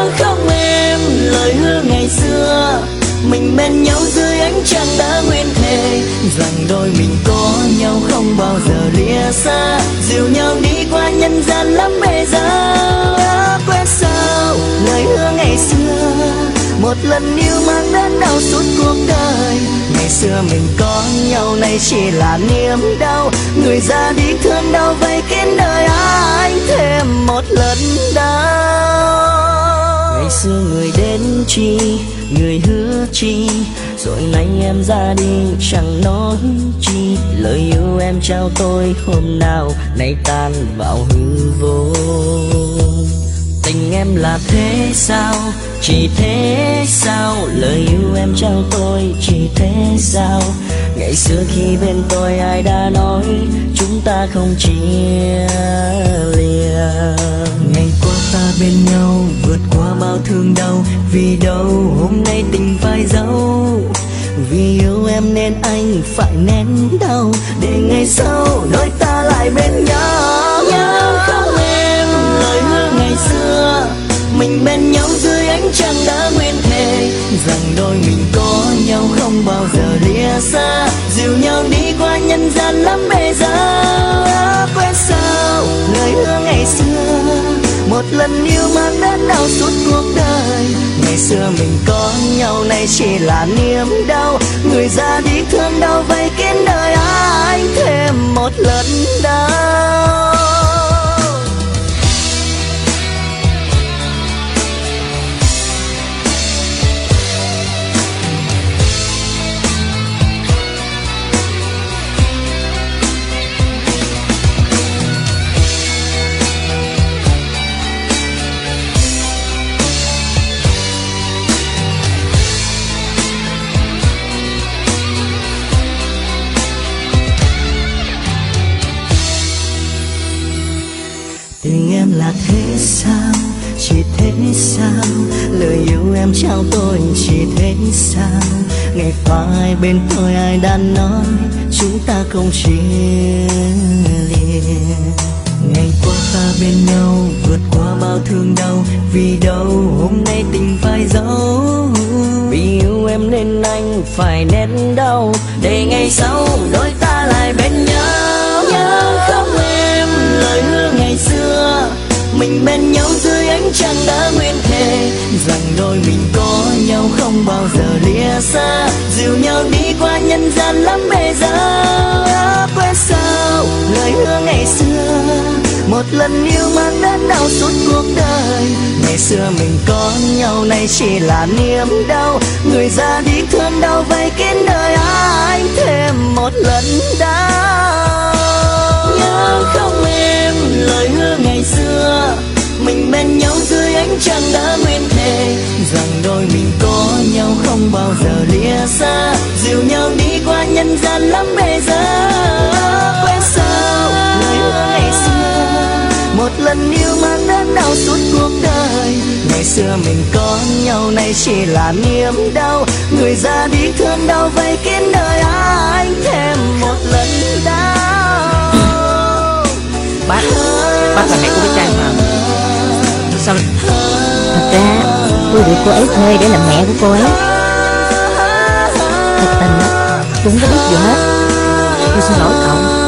nhớ không em, lời hứa ngày xưa. Mình bên nhau dưới ánh trăng đã nguyên thề, rằng đôi mình có nhau không bao giờ lìa xa. Dìu nhau đi qua nhân gian lắm bề giá quên sao lời hứa ngày xưa. Một lần yêu mang đến đau suốt cuộc đời, ngày xưa mình có nhau nay chỉ là niềm đau. Người ra đi thương đau vây kín đời anh thêm một lần đau? Chi, người hứa chi. Rồi nay em ra đi, chẳng nói chi. Lời yêu em trao tôi hôm nào, nay tan vào hư vô. Tình em là thế sao, chỉ thế sao? Lời yêu em trao tôi chỉ thế sao? Ngày xưa khi bên tôi ai đã nói, chúng ta không chia lìa. Ngày qua ta bên nhau thương đau vì đâu hôm nay tình phải dấu. Vì yêu em nên anh phải nén đau để ngày sau đôi ta lại bên nhau. Nhớ không em, lời hứa ngày xưa, mình bên nhau dưới ánh trăng đã nguyên thề rằng đôi mình có nhau không bao giờ lìa xa. Dìu nhau đi qua nhân lần yêu mà đến đau suốt cuộc đời. Ngày xưa mình có nhau, nay chỉ là niềm đau. Người ra đi thương đau vây kín đời anh thêm một lần đau? Là thế sao? Chỉ thế sao? Lời yêu em trao tôi chỉ thế sao? Ngày phải bên tôi ai đã nói, chúng ta không chia lìa. Ngày qua ta bên nhau, vượt qua bao thương đau, vì đâu hôm nay tình phải giấu vì yêu em nên anh phải nén đau, để ngày sau đôi mình có nhau không bao giờ lìa xa. Dìu nhau đi qua nhân gian lắm bề giá quên sao lời hứa ngày xưa, một lần yêu mang đến đau suốt cuộc đời. Ngày xưa mình có nhau, nay chỉ là niềm đau. Người ra đi thương đau vây kín đời, anh thêm một lần đau. Nhớ không em lời hứa ngày xưa, mình bên nhau dưới ánh trăng đã nguyên nhân gian lắm bề giờ. Quên sao lời ngày xưa. Một lần yêu mang đến đau suốt cuộc đời. Ngày xưa mình có nhau, nay chỉ là niềm đau. Người ra đi thương đau vây kín đời anh thêm một lần đau. Bác bác là mẹ của bé trang mà. Sao Thật ra, tôi bị cô ấy thuê để làm mẹ của cô ấy. Thật tình chúng cái biết gì hết Tôi xin lỗi cậu.